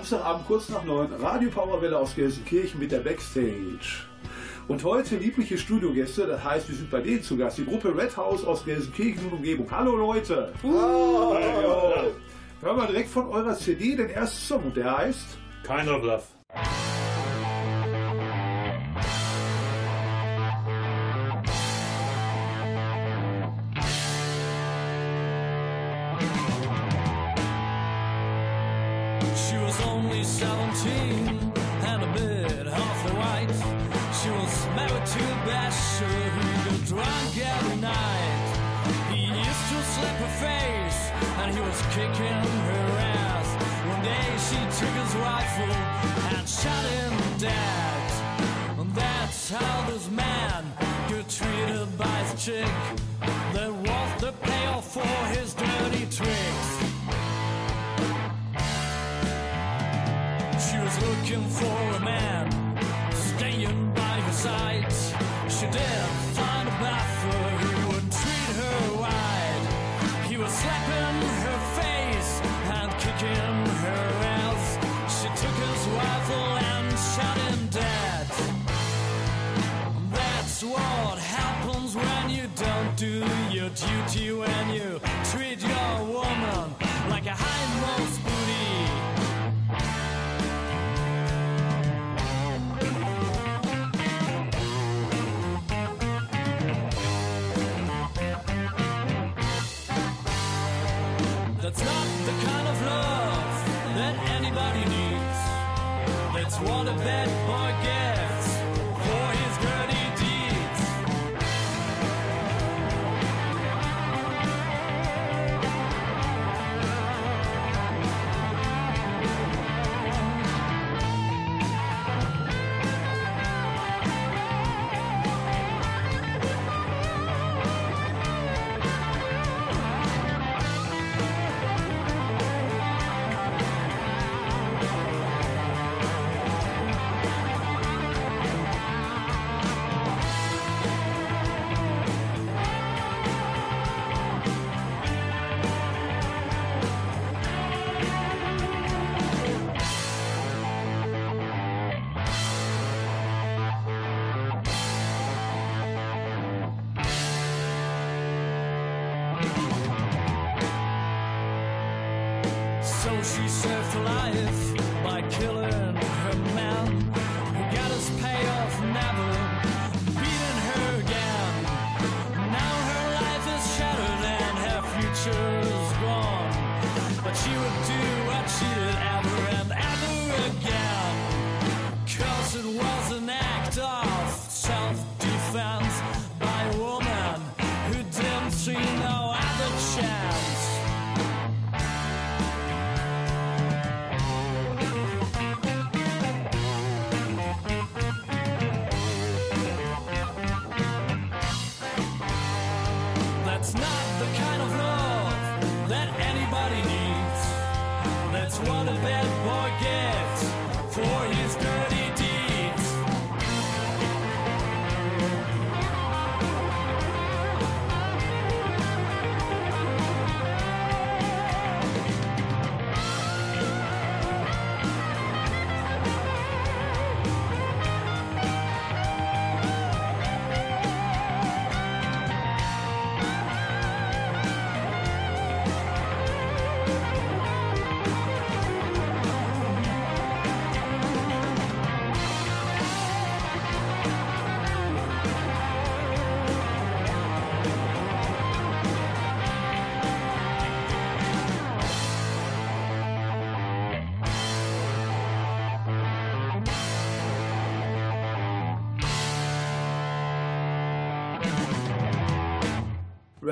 Samstagabend kurz nach neun, Radio Powerwelle aus Gelsenkirchen mit der Backstage. Und heute liebliche Studiogäste, das heißt, wir sind bei denen zu Gast, die Gruppe Red House aus Gelsenkirchen und Umgebung. Hallo Leute! Oh, Hören wir direkt von eurer CD den ersten Song und der heißt Kind of Love.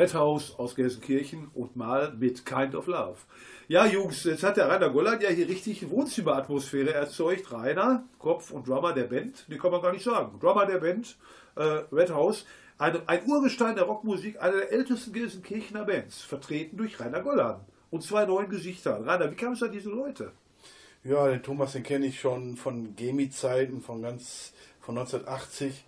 Red House aus Gelsenkirchen und mal mit Kind of Love. Ja, Jungs, jetzt hat der Rainer Golland ja hier richtig Wohnzimmeratmosphäre erzeugt. Rainer, Kopf und Drummer der Band, die kann man gar nicht sagen. Drummer der Band, äh, Red House, ein, ein Urgestein der Rockmusik, einer der ältesten Gelsenkirchener Bands, vertreten durch Rainer Golland und zwei neuen Gesichtern. Rainer, wie kam es an diese Leute? Ja, den Thomas, den kenne ich schon von Gemi-Zeiten, von ganz von 1980.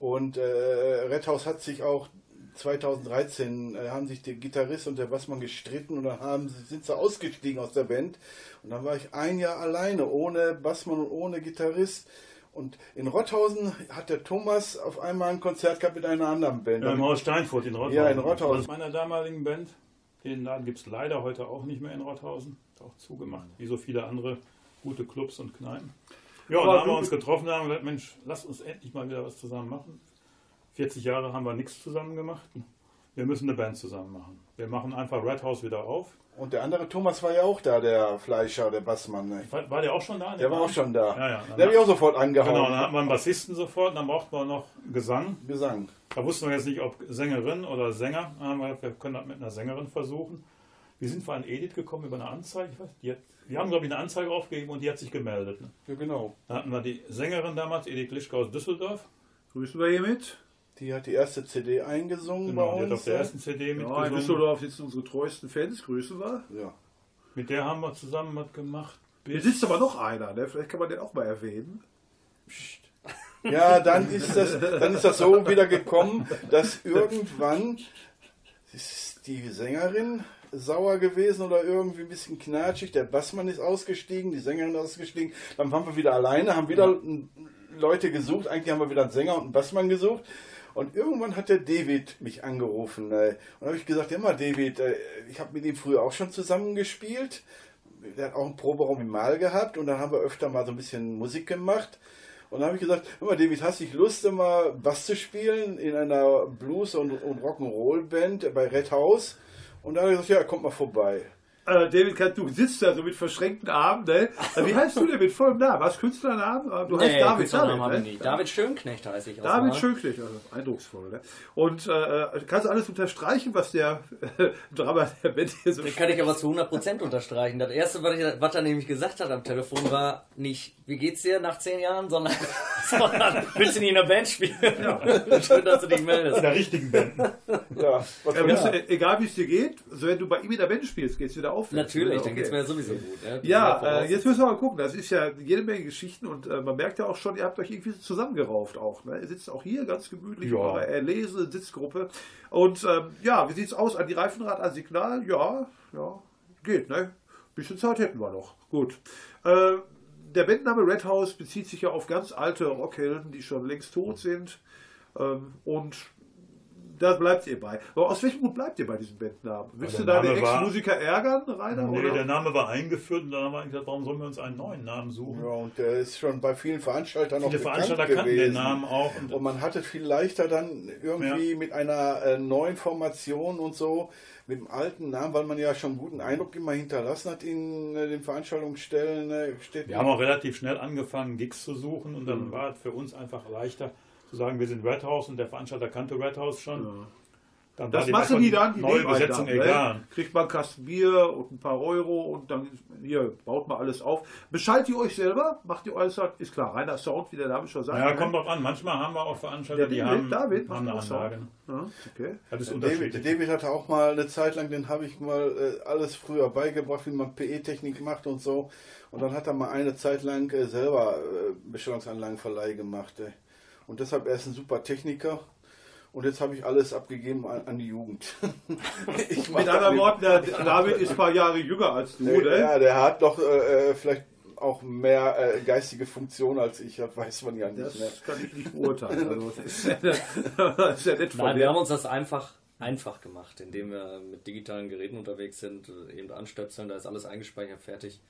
Und äh, Red House hat sich auch 2013 äh, haben sich der Gitarrist und der Bassmann gestritten und dann haben, sie- sind sie ausgestiegen aus der Band. Und dann war ich ein Jahr alleine, ohne Bassmann und ohne Gitarrist. Und in Rotthausen hat der Thomas auf einmal ein Konzert gehabt mit einer anderen Band. Ja, im Haus Steinfurt in Rothausen. Ja, in Rothausen. Das ist meiner damaligen Band. Den Laden gibt es leider heute auch nicht mehr in Rothausen. Ist auch zugemacht, wie so viele andere gute Clubs und Kneipen. Ja, und dann haben wir uns getroffen und haben gesagt, Mensch, lass uns endlich mal wieder was zusammen machen. 40 Jahre haben wir nichts zusammen gemacht. Wir müssen eine Band zusammen machen. Wir machen einfach Red House wieder auf. Und der andere Thomas war ja auch da, der Fleischer, der Bassmann. Ne? War, war der auch schon da? Der war auch schon da. Ja, ja. Der habe ich auch sofort angehauen. Genau, dann hatten wir einen Bassisten sofort, dann brauchten wir noch Gesang. Gesang. Da wussten wir jetzt nicht, ob Sängerin oder Sänger. Dann haben wir wir können das mit einer Sängerin versuchen. Wie sind wir an Edith gekommen über eine Anzeige? Ich weiß, die hat, wir haben, glaube ich, eine Anzeige aufgegeben und die hat sich gemeldet. Ne? Ja, genau. Da hatten wir die Sängerin damals, Edith Lischka aus Düsseldorf. Grüßen wir hiermit. Die hat die erste CD eingesungen Genau, die bei hat uns. auf der ersten CD Ja, in mitgesungen. Düsseldorf sitzen unsere treuesten Fans. Grüßen wir. ja. Mit der haben wir zusammen was gemacht. Hier sitzt aber noch einer. Ne? Vielleicht kann man den auch mal erwähnen. Ja, dann ist das, dann ist das so wieder gekommen, dass irgendwann ist die Sängerin sauer gewesen oder irgendwie ein bisschen knatschig. Der Bassmann ist ausgestiegen, die Sängerin ist ausgestiegen. Dann waren wir wieder alleine, haben wieder Leute gesucht. Eigentlich haben wir wieder einen Sänger und einen Bassmann gesucht. Und irgendwann hat der David mich angerufen. äh, Und habe ich gesagt, ja mal David, äh, ich habe mit ihm früher auch schon zusammen gespielt. Der hat auch einen Proberaum im Mal gehabt und dann haben wir öfter mal so ein bisschen Musik gemacht. Und dann habe ich gesagt, hör mal David, hast du Lust, mal Bass zu spielen in einer Blues- und, und Rock'n'Roll-Band bei Red House? Und dann habe ich gesagt, ja, kommt mal vorbei. Äh, David, du sitzt da so mit verschränkten Armen. Ne? Äh, Wie heißt du denn mit vollem Namen? Hast du Künstlernamen? Äh, Du heißt David. Künstlernamen David, ich ne? nicht. David Schönknecht heiße ich. David Mal. Schönklich, also eindrucksvoll. Ne? Und äh, kannst du alles unterstreichen, was der äh, Drama der Band hier so Das kann ich aber zu 100% unterstreichen. Das erste, was, ich, was er nämlich gesagt hat am Telefon, war nicht, wie geht's dir nach zehn Jahren, sondern, sondern willst du nicht in der Band spielen? Schön, dass du dich In meldest. der richtigen Band. Ja, Ja, ja. du, egal wie es dir geht, so wenn du bei ihm in der Band spielst, geht's wieder auf. Natürlich, Ja, dann geht's okay. mir ja sowieso gut. Ja, äh, jetzt müssen wir mal gucken. Das ist ja jede Menge Geschichten und äh, man merkt ja auch schon, ihr habt euch irgendwie zusammengerauft auch. Ne? Ihr sitzt auch hier ganz gemütlich Ja. in eurer erlesenen Sitzgruppe. Und ähm, ja, wie sieht's aus? An die Reifenrad, an Signal? Ja, ja, geht, ne? Bisschen Zeit hätten wir noch. Gut. Äh, der Bandname Red House bezieht sich ja auf ganz alte Rockhelden, die schon längst tot sind. Ähm, und da bleibt ihr bei. Aber aus welchem Grund bleibt ihr bei diesem Bandnamen? Willst der du deine Ex-Musiker ärgern, Rainer? Nee, oder? der Name war eingeführt und dann haben wir eigentlich gesagt, warum sollen wir uns einen neuen Namen suchen? Ja, und der ist schon bei vielen Veranstaltern noch Viele bekannt Veranstalter kannten gewesen. den Namen auch. Und Und man hatte viel leichter dann irgendwie mit einer äh, neuen Formation und so, mit dem alten Namen, weil man ja schon einen guten Eindruck immer hinterlassen hat in äh, den Veranstaltungsstellen. Äh, steht Wir haben auch relativ schnell angefangen, Gigs zu suchen und Mhm. dann war es für uns einfach leichter zu sagen, wir sind Red House und der Veranstalter kannte Red House schon. Dann Das machen die dann, die neue Besetzung dann, ne? egal. Kriegt man einen Kasten Bier und ein paar Euro und dann hier baut man alles auf. Beschallt ihr euch selber? Macht ihr alles? Ist klar, reiner Sound, wie der Name schon sagt. Ja, ne? kommt drauf an. Manchmal haben wir auch Veranstalter, Der die David, haben, David haben eine Anlage. Ja, okay. Das ist David. David hatte auch mal eine Zeit lang, den habe ich mal äh, alles früher beigebracht, wie man PE-Technik macht und so. Und dann hat er mal eine Zeit lang äh, selber äh, Bestellungsanlagenverleih gemacht. Äh. Und deshalb er ist ein super Techniker. Und jetzt habe ich alles abgegeben an, an die Jugend. Mit anderen nicht. Worten, der David ist ein paar Jahre jünger als du, Äh, ne? Ja, der hat doch äh, äh, vielleicht auch mehr äh, geistige Funktion als ich, das weiß man ja nicht. Das Ne? kann ich nicht beurteilen. Also, das, ist ja, das ist ja nett von Nein, dir. wir haben uns das einfach einfach gemacht, indem wir mit digitalen Geräten unterwegs sind, eben anstöpseln, da ist alles eingespeichert, fertig,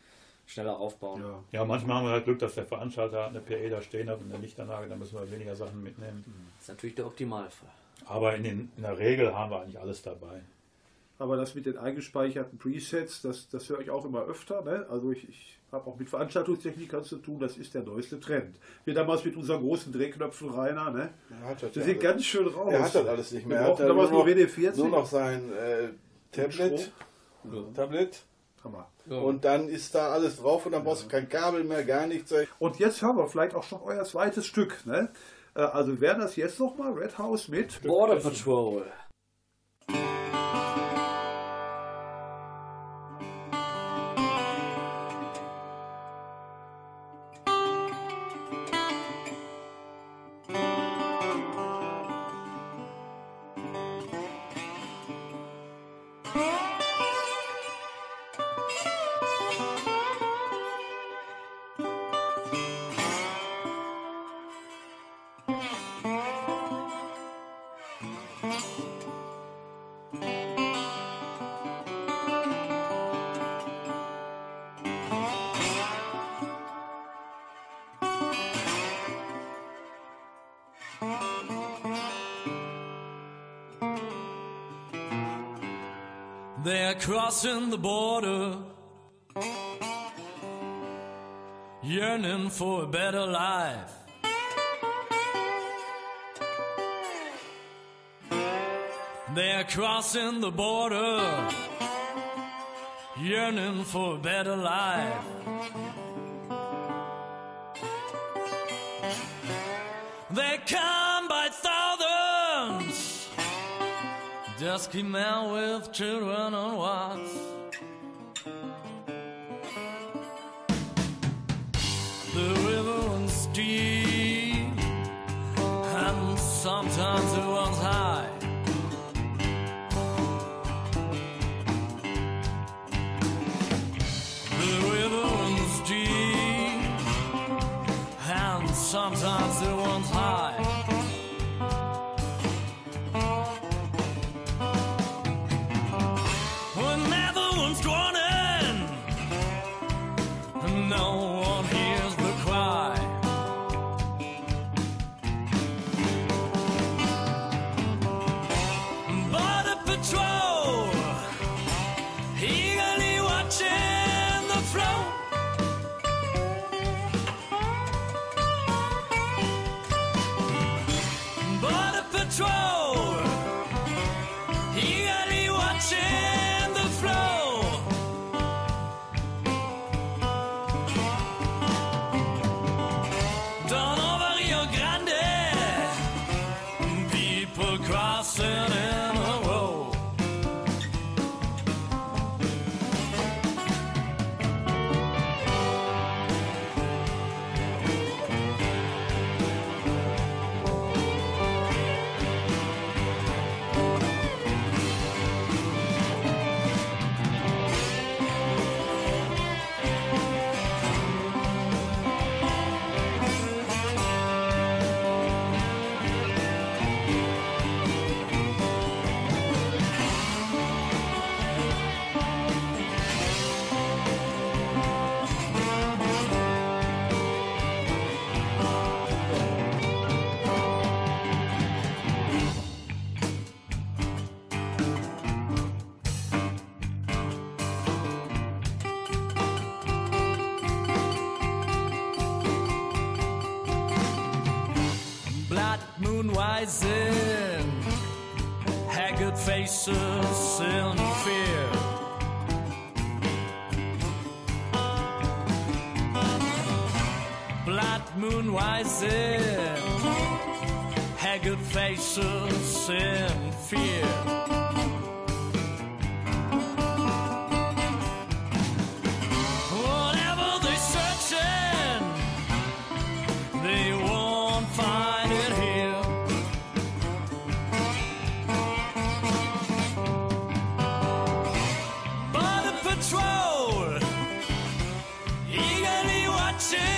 schneller aufbauen. Ja. Ja, manchmal haben wir halt Glück, dass der Veranstalter eine PE da stehen hat und eine Lichtanlage, da müssen wir weniger Sachen mitnehmen. Das ist natürlich der Optimalfall. Aber in, den, in der Regel haben wir eigentlich alles dabei. Aber das mit den eingespeicherten Presets, das, das höre ich auch immer öfter. Ne? Also ich, ich habe auch mit Veranstaltungstechnikern zu tun, das ist der neueste Trend. Wir damals mit unseren großen Drehknöpfen, Rainer, ne? Hat das Die ja ganz schön raus. Er hat das alles nicht mehr. Wir Er hat damals nur noch, WD-40. nur noch sein äh, Tablet. Tablet. Hammer. Und dann ist da alles drauf und dann brauchst du kein Kabel mehr, gar nichts. Und jetzt hören wir vielleicht auch schon euer zweites Stück. Ne? Äh, Also wäre das jetzt nochmal Red House mit. Border Patrol. They're crossing the border, yearning for a better life. They're crossing the border, yearning for a better life. They come dusky men with children on watch. The river runs deep, and sometimes it runs high. The river runs deep, and sometimes it runs high. Moon rising, haggard faces in fear. Whatever they searching, they won't find it here. Border patrol, eagerly watching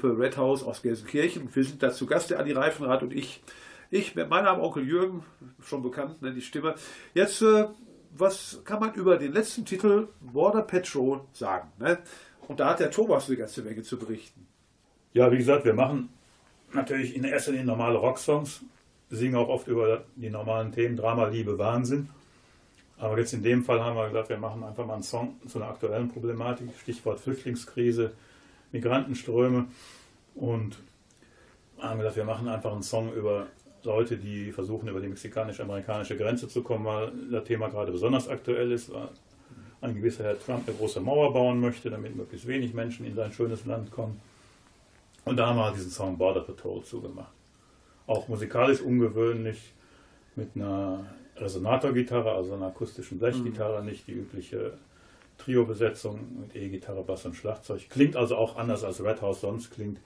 Gruppe Red House aus Gelsenkirchen. Wir sind dazu Gast, der Andi Reifenrad und ich. Ich mit meinem Onkel Jürgen, schon bekannt, ne, die Stimme. Jetzt, äh, was kann man über den letzten Titel Border Patrol sagen? Ne? Und da hat der Thomas eine ganze Menge zu berichten. Ja, wie gesagt, wir machen natürlich in erster Linie normale Rocksongs, singen auch oft über die normalen Themen Drama, Liebe, Wahnsinn. Aber jetzt in dem Fall haben wir gesagt, wir machen einfach mal einen Song zu einer aktuellen Problematik, Stichwort Flüchtlingskrise, Migrantenströme. Und haben gesagt, wir machen einfach einen Song über Leute, die versuchen, über die mexikanisch-amerikanische Grenze zu kommen, weil das Thema gerade besonders aktuell ist. Weil ein gewisser Herr Trump eine große Mauer bauen möchte, damit möglichst wenig Menschen in sein schönes Land kommen. Und da haben wir diesen Song Border Patrol zugemacht. Auch musikalisch ungewöhnlich, mit einer Resonatorgitarre, also einer akustischen Blechgitarre, nicht die übliche Trio-Besetzung mit E-Gitarre, Bass und Schlagzeug. Klingt also auch anders als Red House sonst klingt.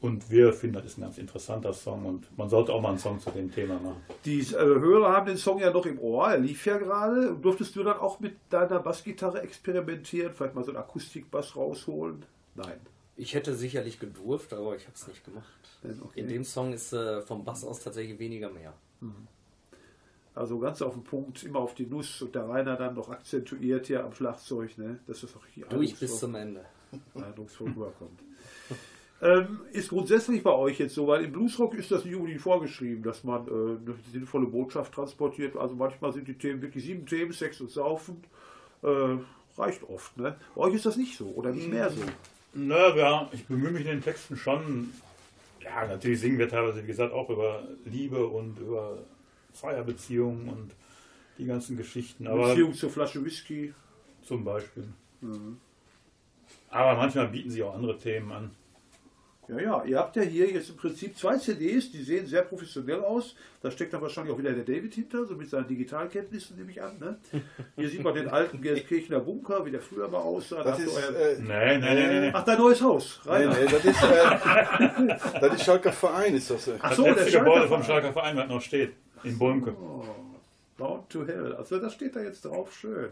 Und wir finden, das ist ein ganz interessanter Song und man sollte auch mal einen Song zu dem Thema machen. Die äh, Hörer haben den Song ja noch im Ohr, er lief ja gerade. Durftest du dann auch mit deiner Bassgitarre experimentieren, vielleicht mal so einen Akustikbass rausholen? Nein. Ich hätte sicherlich gedurft, aber ich habe es nicht gemacht. Okay. In dem Song ist äh, vom Bass aus tatsächlich weniger mehr. Also ganz auf den Punkt, immer auf die Nuss und der Rainer dann noch akzentuiert hier am Schlagzeug, ne? dass das auch hier Durch bis zum Ende. eindrucksvoll rüberkommt. ähm, ist grundsätzlich bei euch jetzt so, weil im Bluesrock ist das Juli vorgeschrieben, dass man äh, eine sinnvolle Botschaft transportiert. Also manchmal sind die Themen wirklich sieben Themen, Sex und Saufen. Äh, reicht oft. Ne? Bei euch ist das nicht so oder nicht mehr so. Na ja, ich bemühe mich in den Texten schon. Ja, natürlich singen wir teilweise, wie gesagt, auch über Liebe und über Feierbeziehungen und die ganzen Geschichten. Aber Beziehung zur Flasche Whisky. zum Beispiel. Aber manchmal bieten sie auch andere Themen an. Ja, ja, ihr habt ja hier jetzt im Prinzip zwei CDs, die sehen sehr professionell aus. Da steckt dann wahrscheinlich auch wieder der David hinter, so mit seinen Digitalkenntnissen nehme ich an. Ne? Hier sieht man den alten Gelsenkirchener Bunker, wie der früher mal aussah. Da Das ist, euer- äh, nee, nee, nee. nee. Ach, dein neues Haus. Rainer. nee, das ist, äh, das ist Schalker Verein, ist das. Äh. Ach Das so, der letzte Schalker Gebäude vom. Schalker Verein, was noch steht, in Bulmke. Bound to Hell. Also das steht da jetzt drauf, schön.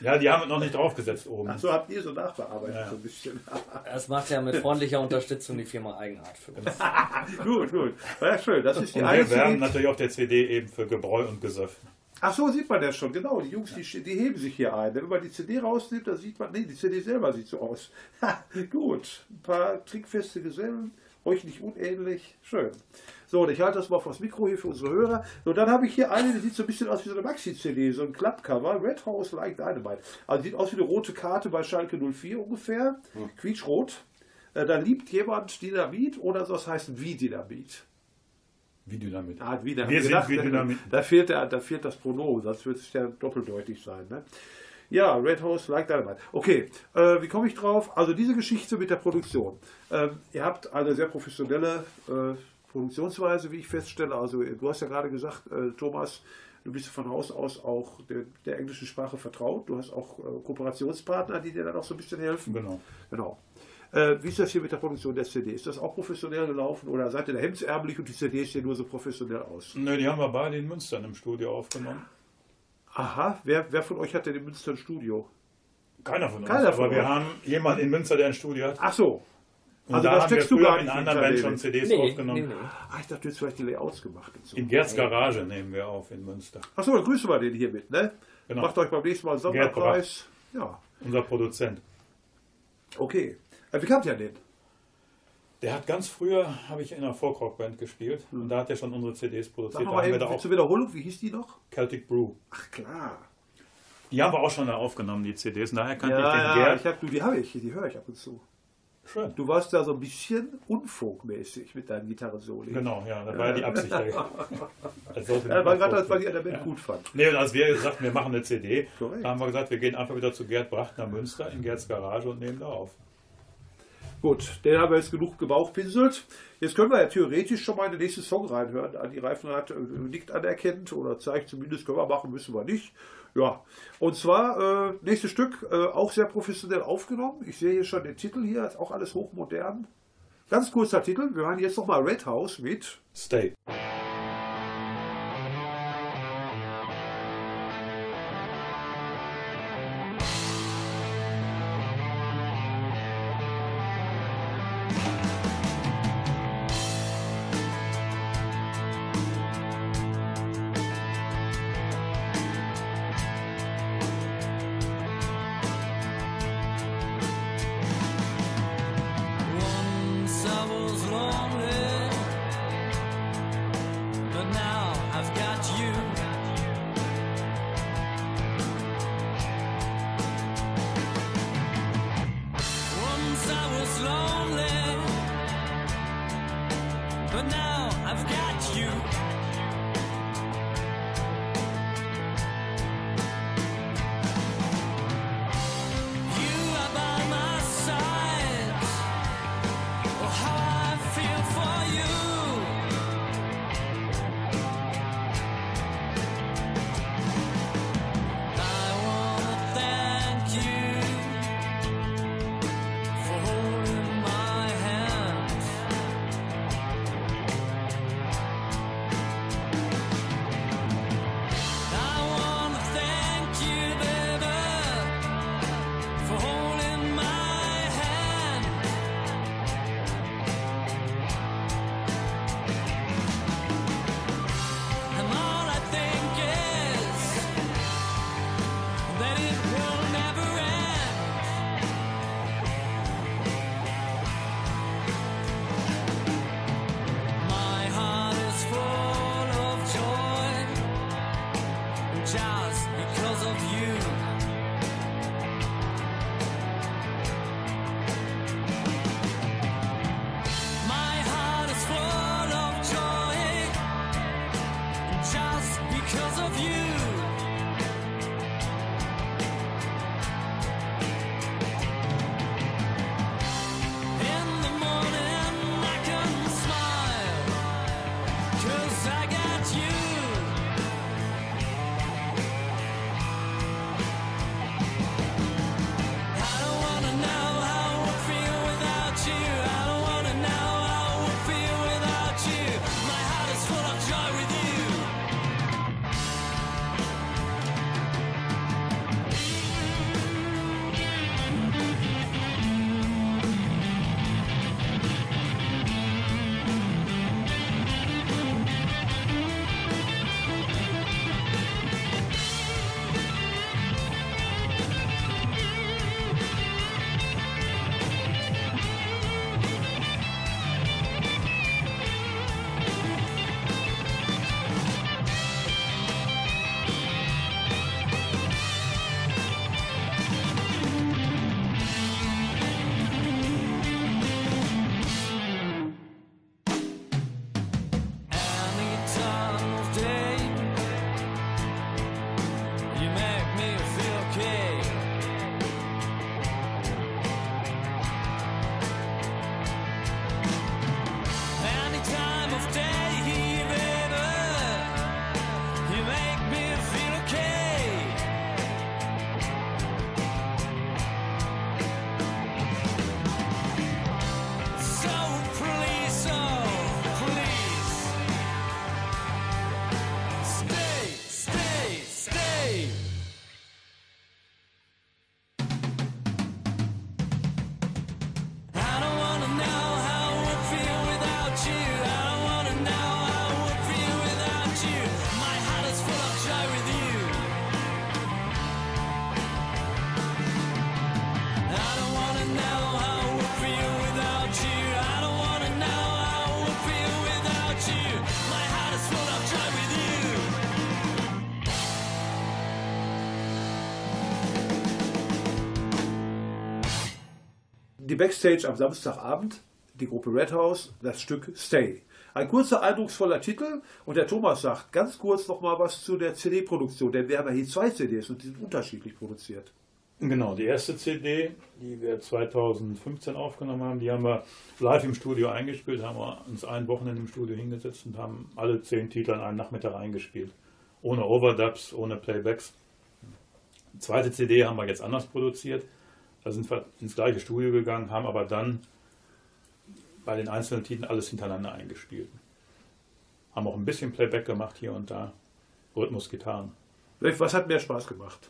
Ja, die haben es noch nicht draufgesetzt oben. Ach so, habt ihr so nachbearbeitet Ja. so ein bisschen. Das macht ja mit freundlicher Unterstützung die Firma Eigenart für uns. gut, gut. Ja, schön. Das ist die Und wir werben natürlich auf der CD eben für Gebräu und Gesöff. Ach so, sieht man das schon, genau. Die Jungs, die, die heben sich hier ein. Wenn man die CD rausnimmt, dann sieht man, nee, die CD selber sieht so aus. Gut, ein paar trickfeste Gesellen, euch nicht unähnlich. Schön. So, und ich halte das mal vors Mikro hier für unsere Hörer. So, dann habe ich hier eine, die sieht so ein bisschen aus wie so eine Maxi-CD, so ein Klappcover, Red House Like Dynamite. Also sieht aus wie eine rote Karte bei Schalke 04 ungefähr, quietschrot. Äh, da liebt jemand Dynamit oder soll es heißen wie Dynamit? Wie Dynamit. Ah, wieder. Wir hab ich sind wie da- Dynamit. Da fehlt, der, da fehlt das Pronomen, sonst wird es ja doppeldeutig sein. Ne? Ja, Red House like Dynamite. Okay, äh, wie komme ich drauf? Also diese Geschichte mit der Produktion. Ähm, ihr habt eine sehr professionelle äh, Produktionsweise, wie ich feststelle. Also du hast ja gerade gesagt, äh, Thomas, du bist von Haus aus auch der, der englischen Sprache vertraut. Du hast auch äh, Kooperationspartner, die dir dann auch so ein bisschen helfen. Genau. Genau. Äh, wie ist das hier mit der Produktion der CD? Ist das auch professionell gelaufen oder seid ihr da hemdsärmlich und die CD sehen nur so professionell aus? Nö, die haben wir beide in Münster im Studio aufgenommen. Aha, wer, wer von euch hat denn in Münster ein Studio? Keiner von uns. Keiner von aber wir euch. haben jemanden in Münster, der ein Studio hat. Ach so. Und also da da haben wir steckst du früher gar in nicht anderen hinter Bands schon CDs Nee, nee, aufgenommen. nee. Ah, ich dachte, du hättest vielleicht die Layouts gemacht. Und so. In Gerz Garage nehmen wir auf in Münster. Ach so, dann grüßen wir den hier mit, ne? Genau. Macht euch beim nächsten Mal Sonderpreis. Ja, Unser Produzent. okay. Äh, wie kamt ihr denn? Der hat ganz früher, habe ich in einer Folkrock-Band gespielt und da hat er schon unsere CDs Sag produziert. Da haben wir eben da auch zur Wiederholung, wie hieß die noch? Celtic Brew. Ach klar. Die haben wir auch schon da aufgenommen, die CDs. Und daher kannte Ja, ich den ja, Gerd. ich hab, du, die habe ich, die höre ich ab und zu. Schön. Du warst da so ein bisschen unfolkmäßig mit deinen Gitarrensoli. Genau, ja, das war ja die Absicht. Das sollte Ja, war gerade das, was ich an der Band gut fand. Nee, und als wir gesagt haben, wir machen eine CD, Korrekt. da haben wir gesagt, wir gehen einfach wieder zu Gerd Bracht nach Münster in Gerds Garage und nehmen da auf. Gut, den haben wir jetzt genug gebauchpinselt. Jetzt können wir ja theoretisch schon mal in den nächsten Song reinhören. Andi Reifenrad äh, nickt anerkennt oder zeigt zumindest, können wir machen, müssen wir nicht. Ja, und zwar äh, nächstes Stück, äh, auch sehr professionell aufgenommen. Ich sehe hier schon den Titel hier, ist auch alles hochmodern. Ganz kurzer Titel, wir hören jetzt nochmal Red House mit Stay. Die Backstage am Samstagabend, die Gruppe Red House, das Stück Stay. Ein kurzer, eindrucksvoller Titel und der Thomas sagt ganz kurz noch mal was zu der CD-Produktion, denn wir haben ja hier zwei CDs und die sind unterschiedlich produziert. Genau, die erste CD, die wir 2015 aufgenommen haben, die haben wir live im Studio eingespielt, haben wir uns ein Wochenende im Studio hingesetzt und haben alle zehn Titel an einem Nachmittag eingespielt. Ohne Overdubs, ohne Playbacks. Die zweite CD haben wir jetzt anders produziert. Da sind wir ins gleiche Studio gegangen, haben aber dann bei den einzelnen Titeln alles hintereinander eingespielt. Haben auch ein bisschen Playback gemacht hier und da. Rhythmus, Gitarren. Was hat mehr Spaß gemacht?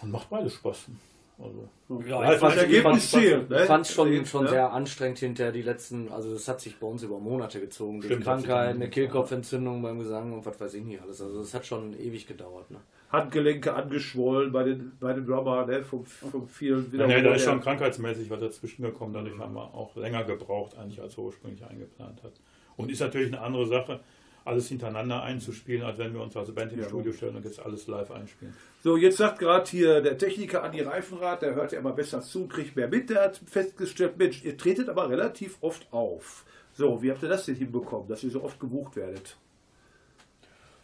Und macht beides Spaß. Also, Ja, Live ich fand Ergebnis fand- zählt? Ich fand es schon, schon ne? sehr anstrengend hinter die letzten, also das hat sich bei uns über Monate gezogen. Durch Krankheit, eine Kehlkopfentzündung beim Gesang und was weiß ich nicht alles. Also das hat schon ewig gedauert. Ne? Handgelenke angeschwollen bei den, bei den Drummer, ne? vom, vom vielen Ja, nee, da ist schon Ja. krankheitsmäßig was dazwischen gekommen. Dadurch haben wir auch länger gebraucht, eigentlich als wir ursprünglich eingeplant hat. Und ist natürlich eine andere Sache, alles hintereinander einzuspielen, als wenn wir uns als Band ins Ja. Studio stellen und jetzt alles live einspielen. So, jetzt sagt gerade hier der Techniker Andi Reifenrad, der hört ja immer besser zu, kriegt mehr mit, der hat festgestellt, Mensch, ihr tretet aber relativ oft auf. So, wie habt ihr das denn hinbekommen, dass ihr so oft gebucht werdet?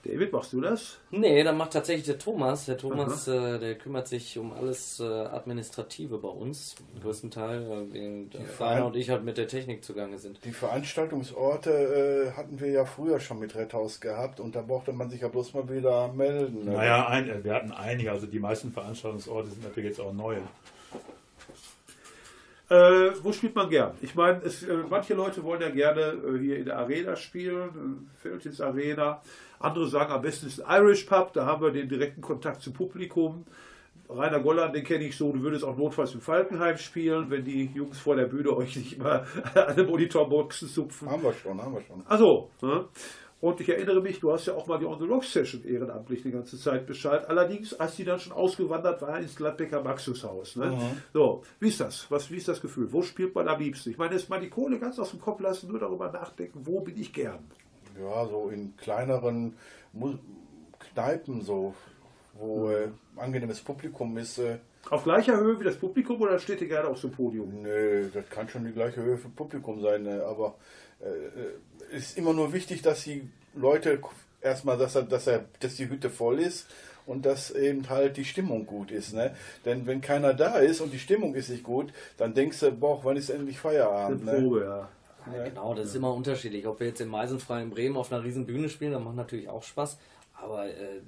David, machst du das? Nee, dann macht tatsächlich der Thomas. Der Thomas, äh, der kümmert sich um alles äh, Administrative bei uns, im größten Teil, äh, während äh, Rainer und ich halt mit der Technik zugange sind. Die Veranstaltungsorte äh, hatten wir ja früher schon mit Redhaus gehabt und da brauchte man sich ja bloß mal wieder melden. ne? Naja, ein, äh, wir hatten einige, also die meisten Veranstaltungsorte sind natürlich jetzt auch neu. Äh, wo spielt man gern? Ich meine, äh, manche Leute wollen ja gerne äh, hier in der Arena spielen, äh, Feldins Arena. Andere sagen, am besten ist ein Irish Pub, da haben wir den direkten Kontakt zum Publikum. Rainer Golland, den kenne ich so, du würdest auch notfalls im Falkenheim spielen, wenn die Jungs vor der Bühne euch nicht immer an den Monitorboxen zupfen. Haben wir schon, haben wir schon. Also, ne? Und ich erinnere mich, du hast ja auch mal die On the Rock Session ehrenamtlich die ganze Zeit Bescheid. Allerdings, als die dann schon ausgewandert war ins Gladbecker Maxushaus. Ne? So, wie ist das? Was, wie ist das Gefühl? Wo spielt man am liebsten? Ich meine, jetzt mal die Kohle ganz aus dem Kopf lassen, nur darüber nachdenken, wo bin ich gern? Ja, so in kleineren Kneipen, so, wo äh, angenehmes Publikum ist. Äh, Auf gleicher Höhe wie das Publikum oder steht ihr gerne auf dem Podium? nö, das kann schon die gleiche Höhe für Publikum sein, äh, aber äh, ist immer nur wichtig, dass die Leute erstmal, dass, er, dass, er, dass die Hütte voll ist und dass eben halt die Stimmung gut ist. Ne? Denn wenn keiner da ist und die Stimmung ist nicht gut, dann denkst du, boah, wann ist endlich Feierabend? Eine Ne? Probe, ja. Ja, genau, das ist immer unterschiedlich. Ob wir jetzt im Meisenfrei in Bremen auf einer riesen Bühne spielen, dann macht natürlich auch Spaß. Aber äh,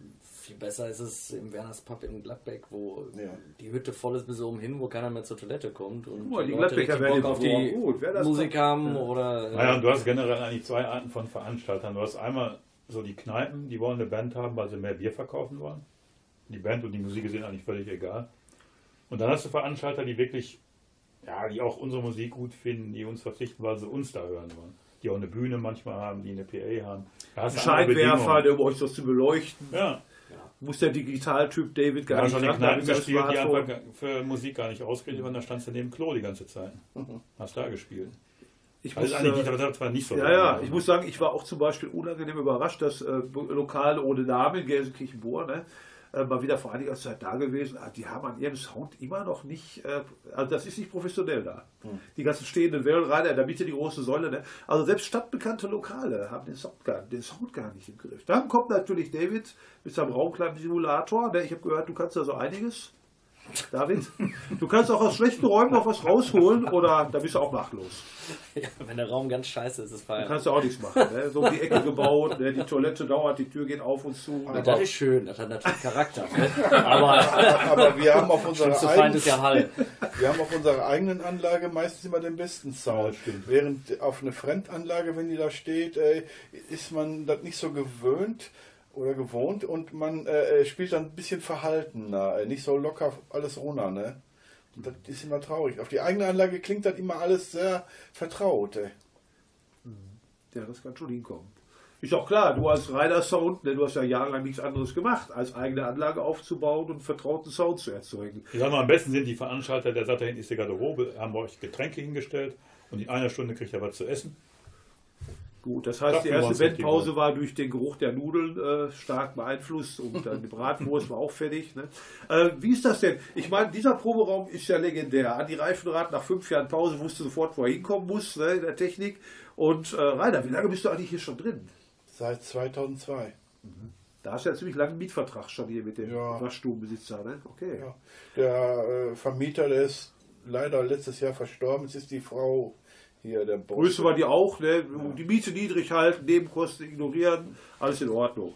viel besser ist es im Werners Pub in Gladbeck, wo Ja. die Hütte voll ist bis oben hin, wo keiner mehr zur Toilette kommt und mal, die Leute Gladbecker richtig werden Bock auf die gut. Musik haben oder äh, Naja, und du hast generell eigentlich zwei Arten von Veranstaltern. Du hast einmal so die Kneipen, die wollen eine Band haben, weil sie mehr Bier verkaufen wollen. Die Band und die Musik ist ihnen eigentlich völlig egal. Und dann hast du Veranstalter, die wirklich, ja, die auch unsere Musik gut finden, die uns verpflichten, weil sie uns da hören wollen. Die auch eine Bühne manchmal haben, die eine PA haben. Scheinwerfer, der um euch das zu beleuchten. Ja, Muss der Digitaltyp David gar haben nicht ran, Kneipen gespielt, die einfach für Musik gar nicht ausgerichtet waren. Da standst du neben Klo die ganze Zeit. Hast da gespielt. Ich muss, äh, nicht, das war nicht so. Ja, ja, ich muss sagen, ich war auch zum Beispiel unangenehm überrascht, dass äh, Lokale ohne Namen in Gelsenkirchen-Bohr, ne, äh, mal wieder vor einiger Zeit da gewesen. Ah, Die haben an ihrem Sound immer noch nicht, äh, also das ist nicht professionell da. Die ganzen stehenden Wellenreiter, in der Mitte die große Säule. Ne? Also selbst stadtbekannte Lokale haben den Sound, gar, den Sound gar nicht im Griff. Dann kommt natürlich David mit seinem Raumkleiden-Simulator. Ne? Ich habe gehört, du kannst da so einiges. David, du kannst auch aus schlechten Räumen noch was rausholen oder da bist du auch machtlos. ja, wenn der Raum ganz scheiße ist, ist es Da feiern. kannst du auch nichts machen. Ne? So um die Ecke gebaut, ne? die Toilette dauert, die Tür geht auf und zu. Ja, das ist schön, das hat natürlich Charakter. Ne? Aber Aber wir haben auf unserer eigenen, ja Hall. wir haben auf unserer eigenen Anlage meistens immer den besten Sound. Während auf eine Fremdanlage, wenn die da steht, ist man das nicht so gewöhnt oder gewohnt und man äh, spielt dann ein bisschen verhaltener, äh, nicht so locker alles runter, ne? Und das ist immer traurig. Auf die eigene Anlage klingt das immer alles sehr vertraut. Ey. Ja, das kann schon hinkommen. Ist auch klar, du als reiner Sound, ne, du hast ja jahrelang nichts anderes gemacht, als eigene Anlage aufzubauen und vertrauten Sound zu erzeugen. Ich sag mal, am besten sind die Veranstalter, der sagt, da hinten ist die Garderobe, haben wir euch Getränke hingestellt und in einer Stunde kriegt er was zu essen. Gut, das heißt, die Dafür erste gut. war durch den Geruch der Nudeln äh, stark beeinflusst und dann die Bratwurst war auch fertig. Ne? Äh, wie ist das denn? Ich meine, dieser Proberaum ist ja legendär. Andi Reifenrad nach fünf Jahren Pause wusste sofort, wo er hinkommen muss ne, in der Technik. Und äh, Rainer, wie lange bist du eigentlich hier schon drin? Seit 2002. Da hast du ja ziemlich langen Mietvertrag schon hier mit dem Ja. Waschstubenbesitzer. Ne? Okay. Ja. Der äh, Vermieter, der ist leider letztes Jahr verstorben. Es ist die Frau hier, der Boss. Grüße wir die auch, ne? die Miete niedrig halten, Nebenkosten ignorieren, alles in Ordnung.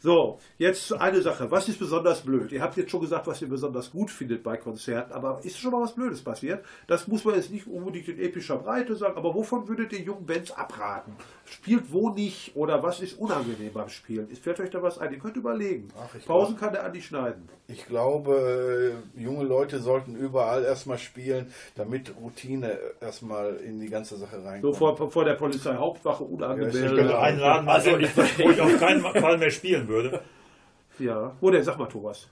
So, jetzt eine Sache. Was ist besonders blöd? Ihr habt jetzt schon gesagt, was ihr besonders gut findet bei Konzerten, aber ist schon mal was Blödes passiert? Das muss man jetzt nicht unbedingt in epischer Breite sagen, aber wovon würdet ihr jungen Bands abraten? Spielt wo nicht oder was ist unangenehm beim Spielen? Ist fällt euch da was ein? Ihr könnt überlegen. Ach, ich Pausen kann der Andi schneiden. Ich glaube, äh, junge Leute sollten überall erstmal spielen, damit Routine erstmal in die ganze Sache reinkommt. So vor, vor der Polizeihauptwache Ja, unangemeldet. Ich könnte einen Laden Also, wo ich auf keinen Fall mehr spielen würde. Ja. Wo denn? Sag mal, Thomas.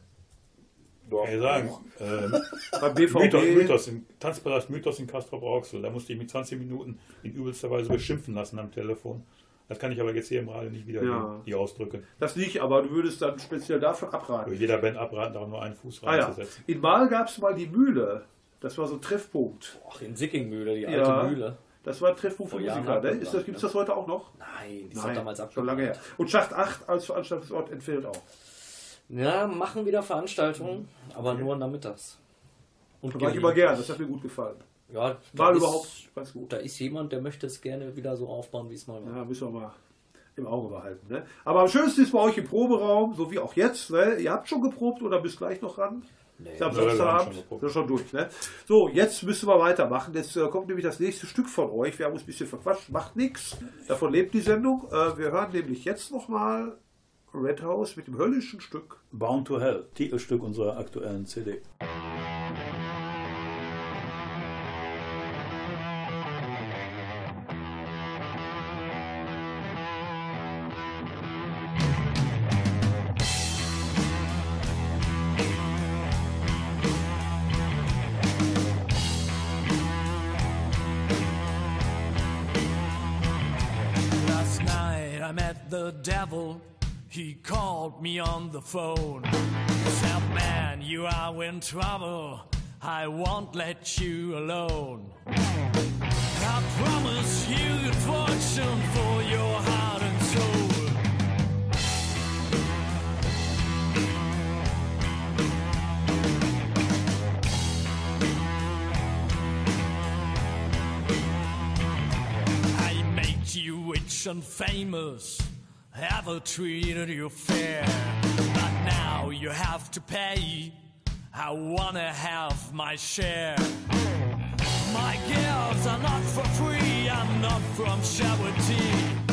Doch. Kann ich sagen. Ähm, Beim BVB. Mythos, Mythos in, Tanzpalast Mythos in Castro Rauxel. Da musste ich mich 20 Minuten in übelster Weise beschimpfen lassen am Telefon. Das kann ich aber jetzt hier im Radio nicht wiedergeben, Ja. die Ausdrücke. Das nicht, aber du würdest dann speziell davon abraten. Würde jeder Band abraten, da auch nur einen Fuß Ah ja. reinzusetzen. In Mal gab es mal die Mühle. Das war so ein Treffpunkt. Ach, in Sickingmühle, die alte Ja. Mühle. Das war ein Treffpunkt für Jahren Musiker. hat Ne? Ist das, gesagt, Gibt es ja. das heute auch noch? Nein, die ist damals schon lange her. abgebrannt. Und Schacht 8 als Veranstaltungsort entfällt auch. Ja, machen wieder Veranstaltungen, aber nur nachmittags. Und Da war ich immer gern, das hat mir gut gefallen. Ja, Mal ist, überhaupt ganz gut. Da ist jemand, der möchte es gerne wieder so aufbauen, wie es mal war. Ja, müssen wir mal im Auge behalten. Ne? Aber am schönsten ist bei euch im Proberaum, so wie auch jetzt. Ne? Ihr habt schon geprobt oder bist gleich noch ran? Nee. Wir haben Samstagabend sind wir schon durch. Ne? So, jetzt müssen wir weitermachen. Jetzt äh, kommt nämlich das nächste Stück von euch. Wir haben uns ein bisschen verquatscht, macht nichts. Davon lebt die Sendung. Äh, wir hören nämlich jetzt nochmal Red House mit dem höllischen Stück. Bound to Hell, Titelstück unserer aktuellen CD. He called me on the phone. Said, Man, you are in trouble. I won't let you alone. I promise you good fortune for your heart and soul. I made you rich and famous, ever treated you fair. But now you have to pay. I wanna have my share. My gifts are not for free, I'm not from charity.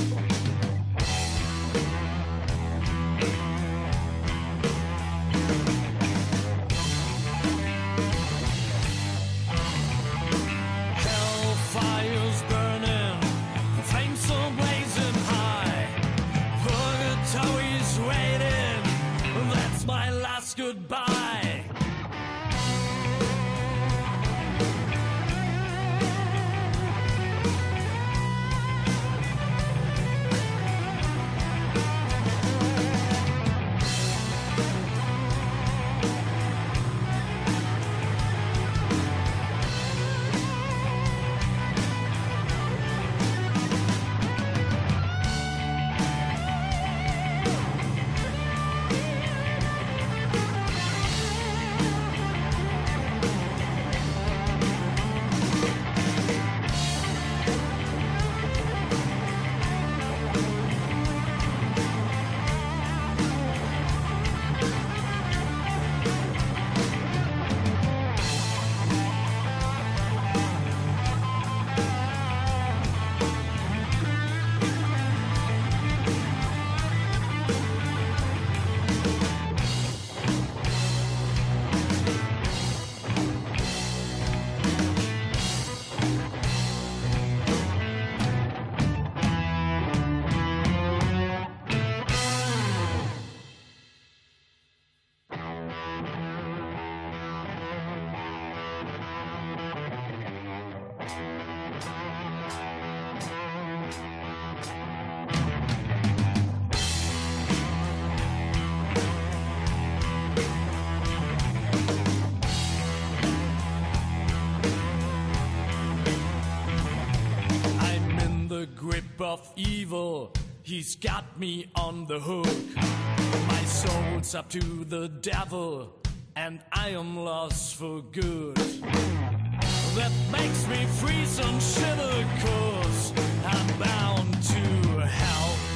Of evil. He's got me on the hook. My soul's up to the devil, and I am lost for good. That makes me freeze and shiver, cause I'm bound to hell.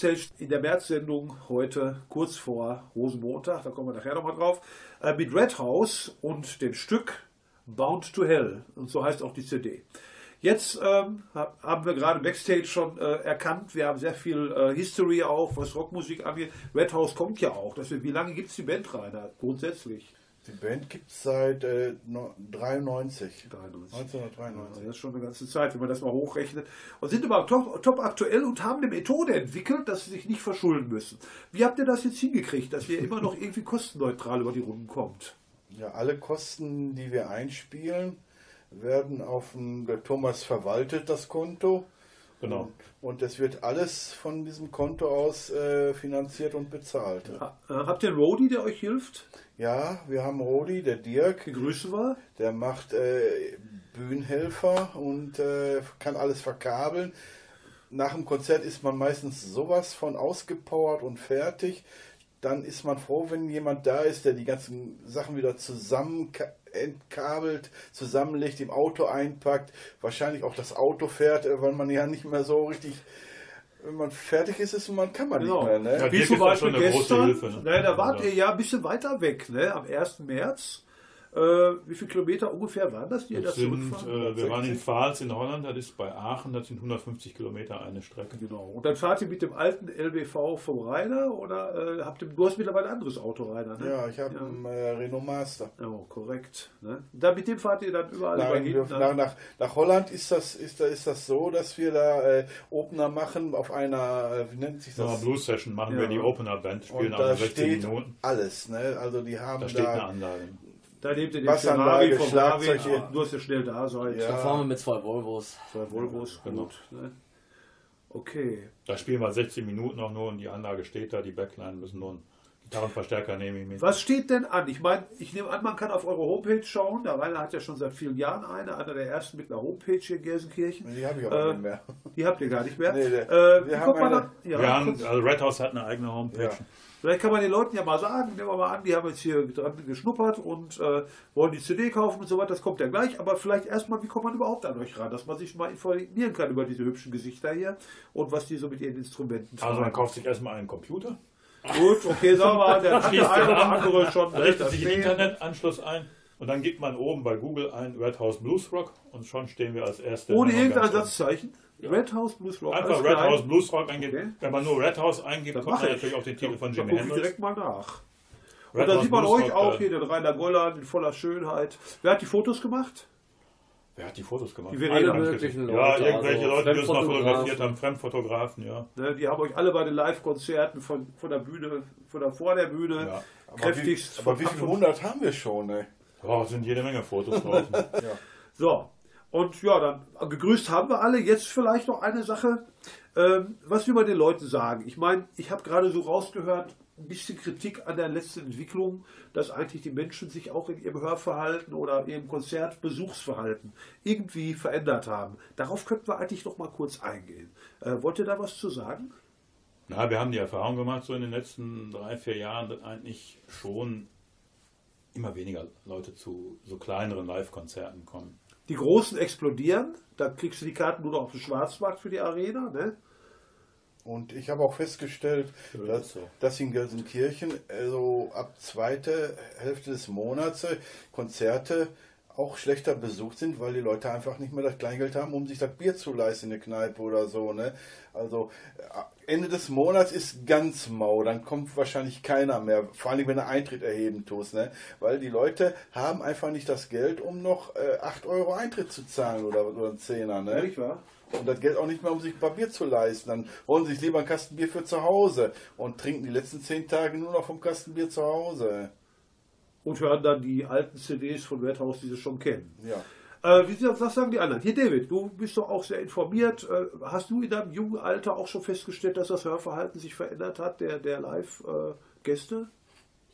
Backstage in der März-Sendung heute kurz vor Rosenmontag, da kommen wir nachher nochmal drauf, äh, mit Red House und dem Stück Bound to Hell. Und so heißt auch die CD. Jetzt ähm, hab- haben wir gerade Backstage schon äh, erkannt, wir haben sehr viel äh, History auch, was Rockmusik angeht. Red House kommt ja auch. Das, wie lange gibt es die Band, Rainer? Grundsätzlich? Die Band gibt es seit äh, no- 93. 93. 1993. Das ist schon eine ganze Zeit, wenn man das mal hochrechnet. Und sind aber top, top aktuell und haben eine Methode entwickelt, dass sie sich nicht verschulden müssen. Wie habt ihr das jetzt hingekriegt, dass ihr immer noch irgendwie kostenneutral über die Runden kommt? Ja, alle Kosten, die wir einspielen, werden auf dem, Thomas verwaltet das Konto. Genau. Und es wird alles von diesem Konto aus äh, finanziert und bezahlt. Ha- äh, Habt ihr einen Roadie, der euch hilft? Ja, wir haben Rodi, der Dirk, Grüße war? der macht äh, Bühnenhelfer und äh, kann alles verkabeln. nach dem Konzert ist man meistens sowas von ausgepowert und fertig. Dann ist man froh, wenn jemand da ist, der die ganzen Sachen wieder zusammen entkabelt, zusammenlegt, im Auto einpackt, wahrscheinlich auch das Auto fährt, äh, weil man ja nicht mehr so richtig, wenn man fertig ist, ist man kann man Genau. nicht mehr. Ne? Ja, Wie zum Beispiel gestern, Hilfe, ne? ne, da wart Ja. ihr ja ein bisschen weiter weg, ne? am 1. März. Äh, wie viele Kilometer ungefähr waren das, die ihr Das da sind, zurückfahren? äh, wir waren in Pfalz in Holland, das ist bei Aachen, das sind 150 Kilometer eine Strecke. Genau. Und dann fahrt ihr mit dem alten LBV vom Rainer oder äh, habt ihr, du hast mittlerweile ein anderes Auto, Rainer, ne? Ja, ich habe Ja. einen äh, Renault Master. Oh, korrekt. Ne? Da, mit dem fahrt ihr dann überall Nein, hin, wir, nach, nach, nach Holland ist das, ist, da- ist das so, dass wir da äh, Opener machen auf einer, äh, wie nennt sich das? einer Blues Session machen Ja. wir die Opener Band, spielen Und da also 16 steht Minuten. alles, ne? Also die haben Da steht eine da, Anlage. Da nehmt ihr den Ferrari vom hier. nur dass ihr schnell da seid. Ja. Da fahren wir mit zwei Volvos. Zwei Volvos, Genau. gut. Ne? Okay. Da spielen wir 16 Minuten auch nur und die Anlage steht da, die Backline müssen nur einen Gitarrenverstärker nehme ich mit. Was steht denn an? Ich meine, ich nehme an, man kann auf eure Homepage schauen. Der Rainer hat ja schon seit vielen Jahren eine, einer der ersten mit einer Homepage hier in Gelsenkirchen. die habe ich aber Äh, nicht mehr. Die habt ihr gar nicht mehr. Nee, der- äh, wir wie haben eine- da? Ja, wir haben, also Red House hat eine eigene Homepage. Ja. Vielleicht kann man den Leuten ja mal sagen, nehmen wir mal an, die haben jetzt hier dran geschnuppert und äh, wollen die CD kaufen und so weiter, das kommt ja gleich, aber vielleicht erstmal, wie kommt man überhaupt an euch ran, dass man sich mal informieren kann über diese hübschen Gesichter hier und was die so mit ihren Instrumenten Also man kauft sich erstmal einen Computer, Gut, okay, sagen wir mal, der hat der eine oder an, andere schon richtet das sich den. Internetanschluss ein und dann gibt man oben bei Google ein Red House Blues Rock und schon stehen wir als erste. Ohne irgendein ganz Red House Blues Rock. Einfach Red. House Blues Rock eingeben. Okay. Wenn man nur Red House eingibt, Das kommt man ich. natürlich auf den Titel von Da Jimi Hendrix. direkt mal nach. Und Red da House sieht man Blues euch Rock, auch äh, hier, den Rainer Golland in voller Schönheit. Wer hat die Fotos gemacht? Wer hat die Fotos gemacht? Die. Alle möglichen Ja, Leute, irgendwelche also Leute, die uns mal Fremdfotografen. fotografiert haben, Fremdfotografen, ja. Ne, die haben euch alle bei den Live-Konzerten von, von der Bühne, von der vor der Bühne Ja. Aber wie, kräftigst. aber wie von- viele hundert haben wir schon, ne? Ja, sind jede Menge Fotos drauf. So, und ja, dann gegrüßt haben wir alle. Jetzt vielleicht noch eine Sache. Ähm, was will man den Leuten sagen? Ich meine, ich habe gerade so rausgehört, ein bisschen Kritik an der letzten Entwicklung, dass eigentlich die Menschen sich auch in ihrem Hörverhalten oder ihrem Konzertbesuchsverhalten irgendwie verändert haben. Darauf könnten wir eigentlich noch mal kurz eingehen. Äh, wollt ihr da was zu sagen? Na, wir haben die Erfahrung gemacht, so in den letzten drei, vier Jahren, dass eigentlich schon immer weniger Leute zu so kleineren Live-Konzerten kommen. Die Großen explodieren. Da kriegst du die Karten nur noch auf dem Schwarzmarkt für die Arena. Ne? Und ich habe auch festgestellt, dass, dass in Gelsenkirchen also ab zweite Hälfte des Monats äh, Konzerte auch schlechter besucht sind, weil die Leute einfach nicht mehr das Kleingeld haben, um sich das Bier zu leisten in der Kneipe oder so. Ne? Also äh, Ende des Monats ist ganz mau, dann kommt wahrscheinlich keiner mehr, vor allem wenn du Eintritt erheben tust, ne? weil die Leute haben einfach nicht das Geld, um noch äh, 8 Euro Eintritt zu zahlen oder, oder einen Zehner. Ne? Wahr? Und das Geld auch nicht mehr, um sich ein paar Bier zu leisten. Dann holen sie sich lieber einen Kasten Bier für zu Hause und trinken die letzten zehn Tage nur noch vom Kasten Bier zu Hause. Und hören dann die alten CDs von House, die sie schon kennen. Ja. Äh, wie, was sagen die anderen? Hier, David, du bist doch auch sehr informiert. Äh, hast du in deinem jungen Alter auch schon festgestellt, dass das Hörverhalten sich verändert hat, der, der Live-Gäste?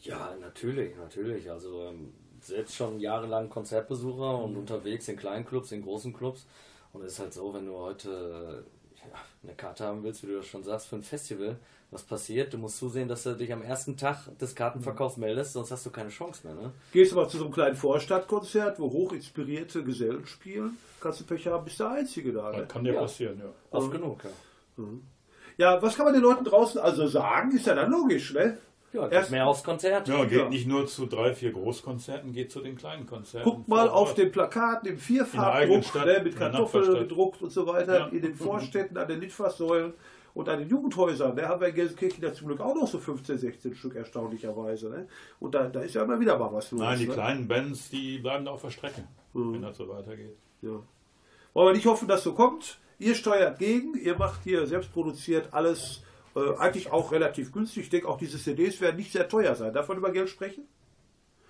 Ja, natürlich, natürlich. Also ähm, selbst schon jahrelang Konzertbesucher und unterwegs in kleinen Clubs, in großen Clubs. Und es ist halt so, wenn du heute ja, eine Karte haben willst, wie du das schon sagst, für ein Festival, was passiert? Du musst zusehen, dass du dich am ersten Tag des Kartenverkaufs meldest, sonst hast du keine Chance mehr. Ne? Gehst du mal zu so einem kleinen Vorstadtkonzert, wo hochinspirierte Gesellen spielen, kannst du Pech haben, bist der Einzige da. Ne? Das kann dir Ja. passieren, ja. Oft genug, ja. Ja, was kann man den Leuten draußen also sagen? Ist ja dann logisch, ne? Ja, Erst- geht mehr aufs Konzert. Ja, geht Ja. nicht nur zu drei, vier Großkonzerten, geht zu den kleinen Konzerten. Guckt mal auf Ort. den Plakaten im Vierfarbdruck, ne, mit Kartoffeln gedruckt und so weiter, Ja. in den Vorstädten, an den Litfaßsäulen und an den Jugendhäusern. Da haben wir in Gelsenkirchen ja zum Glück auch noch so 15, 16 Stück, erstaunlicherweise. Ne? Und da, da ist ja immer wieder mal was los. Nein, die ne? kleinen Bands, die bleiben da auf der Strecke, Mhm. wenn das so weitergeht. Ja. Wollen wir nicht hoffen, dass so kommt. Ihr steuert gegen, ihr macht hier selbst produziert alles äh, eigentlich auch relativ günstig. Ich denke, auch diese CDs werden nicht sehr teuer sein. Darf man über Geld sprechen?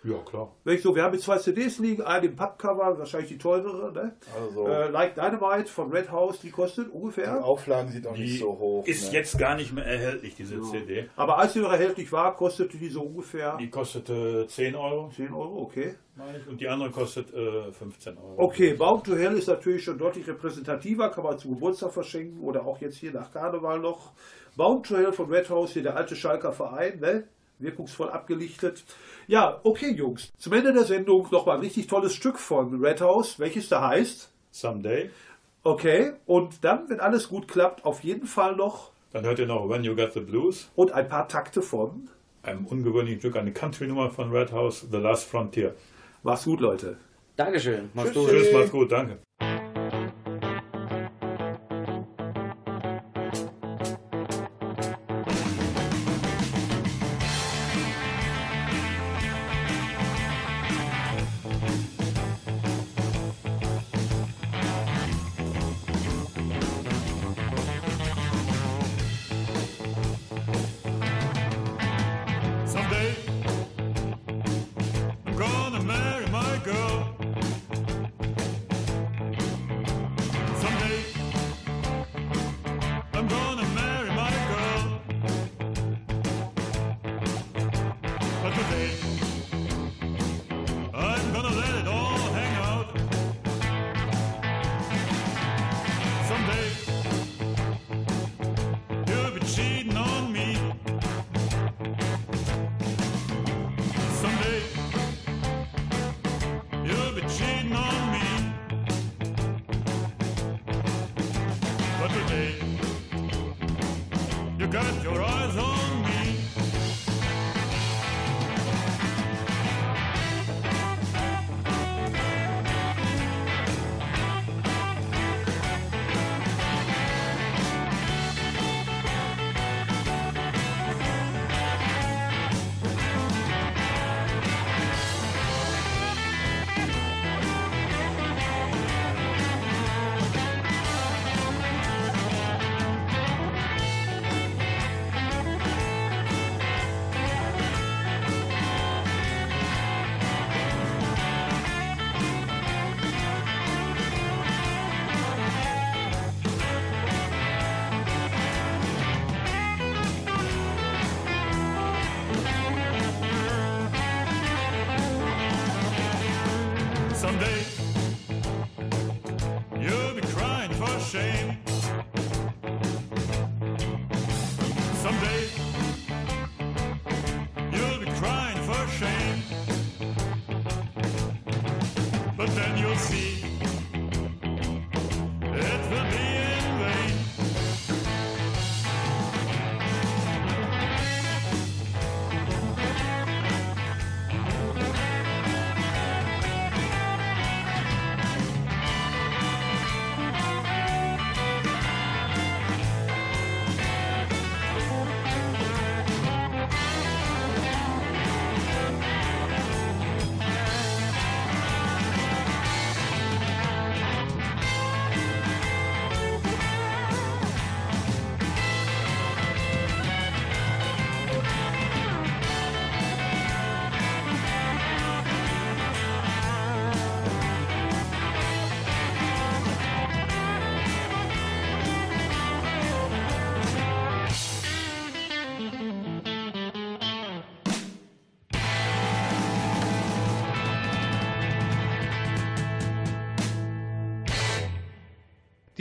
Ja, klar. Wenn ich so, wir haben jetzt zwei CDs liegen, eine im Pappcover, wahrscheinlich die teurere, ne? Also, Äh, like Dynamite von Red House, die kostet die ungefähr. Auflagen sind auch Die nicht so hoch. ist ne? jetzt gar nicht mehr erhältlich, diese CD. Aber als sie noch erhältlich war, kostete die so ungefähr Die kostete 10 Euro, 10 Euro, okay. und die andere kostet äh, 15 Euro. Okay, Bound to Hell ist natürlich schon deutlich repräsentativer, kann man zum Geburtstag verschenken oder auch jetzt hier nach Karneval noch. Bound to Hell von Red House, hier der alte Schalker Verein, ne? wirkungsvoll abgelichtet. Ja, okay, Jungs. Zum Ende der Sendung nochmal ein richtig tolles Stück von Red House, welches da heißt. Someday. Okay, und dann, wenn alles gut klappt, auf jeden Fall noch Dann hört ihr noch When You Got the Blues, und ein paar Takte von. einem ungewöhnlichen Stück, eine Country-Nummer von Red House, The Last Frontier. Mach's gut, Leute. Dankeschön. Mach's Tschüss. gut. Tschüss, macht's gut, danke. she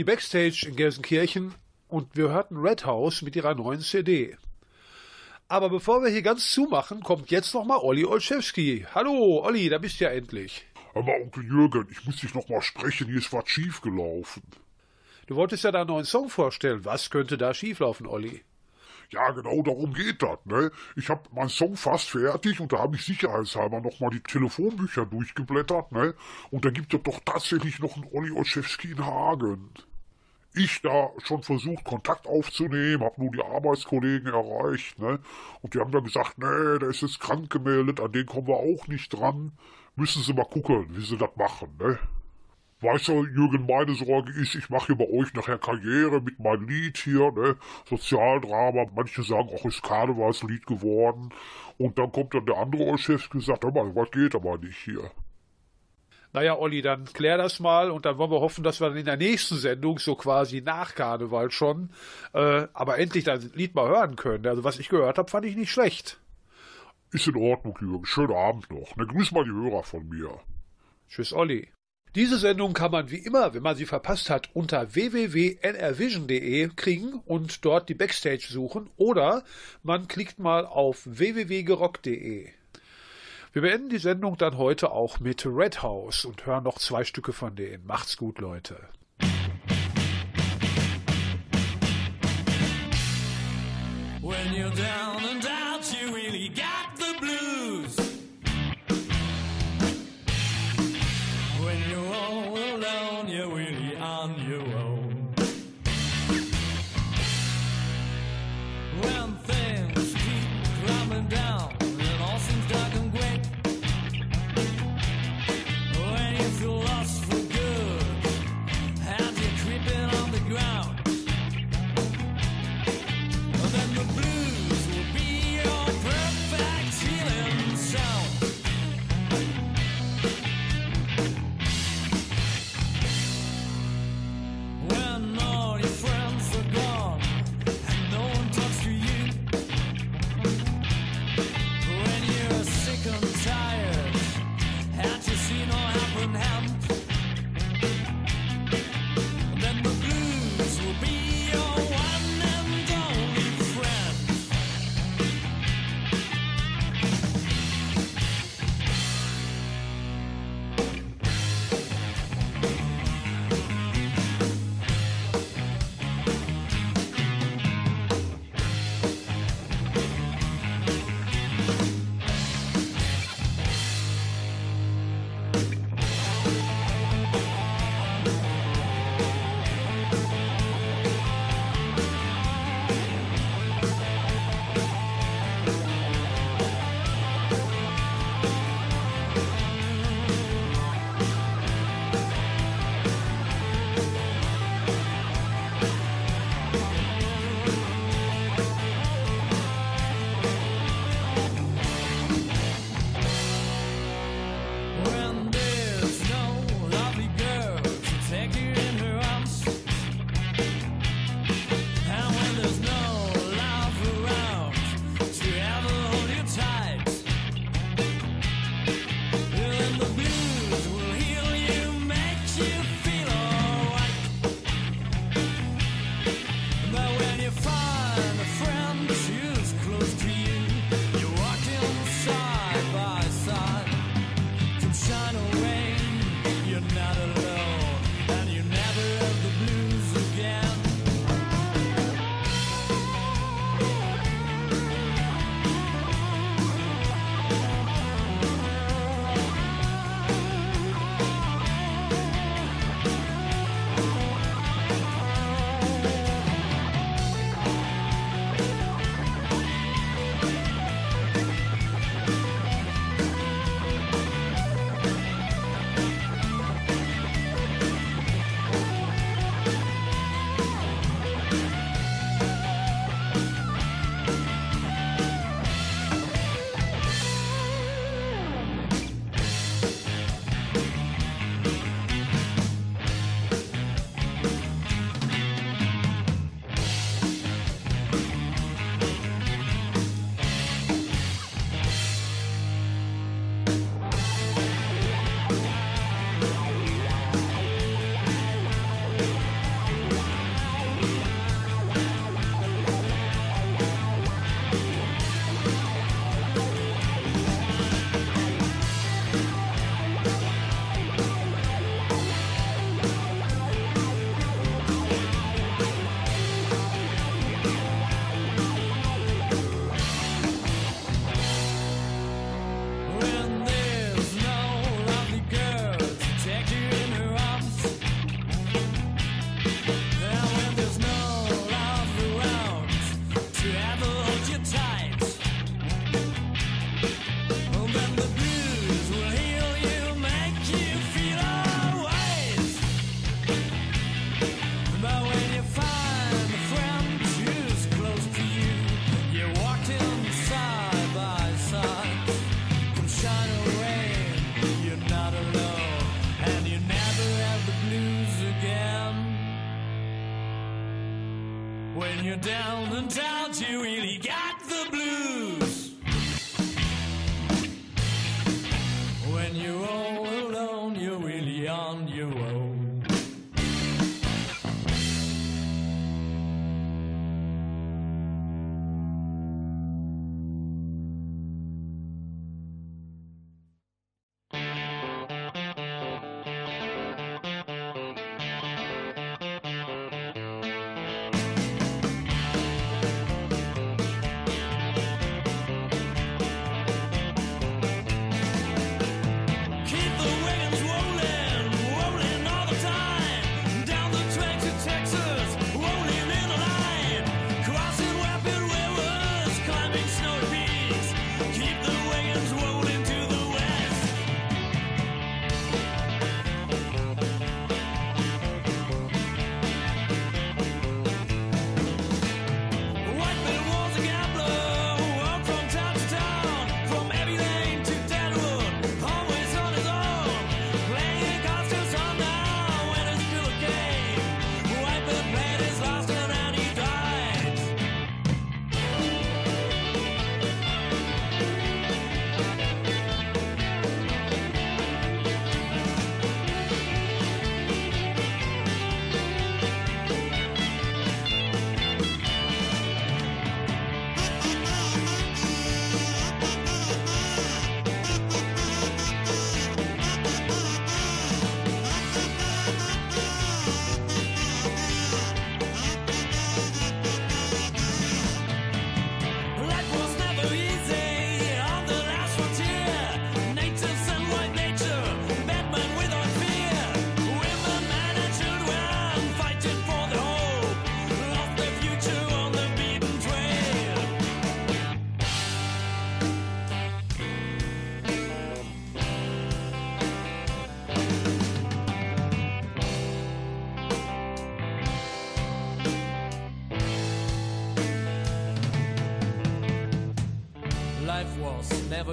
Die Backstage in Gelsenkirchen und wir hörten Red House mit ihrer neuen CD. Aber bevor wir hier ganz zumachen, kommt jetzt nochmal Olli Olszewski. Hallo, Olli, da bist du ja endlich. Aber Onkel Jürgen, ich muss dich noch mal sprechen, hier ist was schiefgelaufen. Du wolltest ja deinen neuen Song vorstellen. Was könnte da schieflaufen, Olli? Ja, genau darum geht das, ne? Ich hab meinen Song fast fertig und da habe ich sicherheitshalber noch mal die Telefonbücher durchgeblättert, ne? Und da gibt es doch tatsächlich noch einen Olli Olszewski in Hagen. Ich da schon versucht, Kontakt aufzunehmen, hab nur die Arbeitskollegen erreicht, ne? Und die haben dann gesagt, nee, der ist jetzt krank gemeldet, an den kommen wir auch nicht dran. Müssen sie mal gucken, wie sie das machen, ne? Weißt du, Jürgen, meine Sorge ist, ich mache hier bei euch nachher Karriere mit meinem Lied hier, ne? Sozialdrama. Manche sagen auch, ist Karnevalslied geworden. Und dann kommt dann der andere und sagt, hör mal, was geht aber nicht hier. Naja, Olli, dann klär das mal und dann wollen wir hoffen, dass wir dann in der nächsten Sendung, so quasi nach Karneval schon, äh, aber endlich das Lied mal hören können. Also was ich gehört habe, fand ich nicht schlecht. Ist in Ordnung, Jürgen. Schönen Abend noch. Ne, grüß mal die Hörer von mir. Tschüss, Olli. Diese Sendung kann man wie immer, wenn man sie verpasst hat, unter www.nrvision.de kriegen und dort die Backstage suchen oder man klickt mal auf www.gerock.de. Wir beenden die Sendung dann heute auch mit Red House und hören noch zwei Stücke von denen. Macht's gut, Leute. When you're down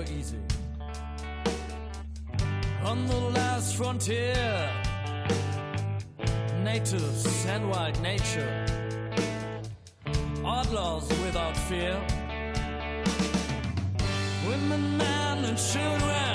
easy. On the last frontier, natives and white nature, outlaws without fear, women, men, and children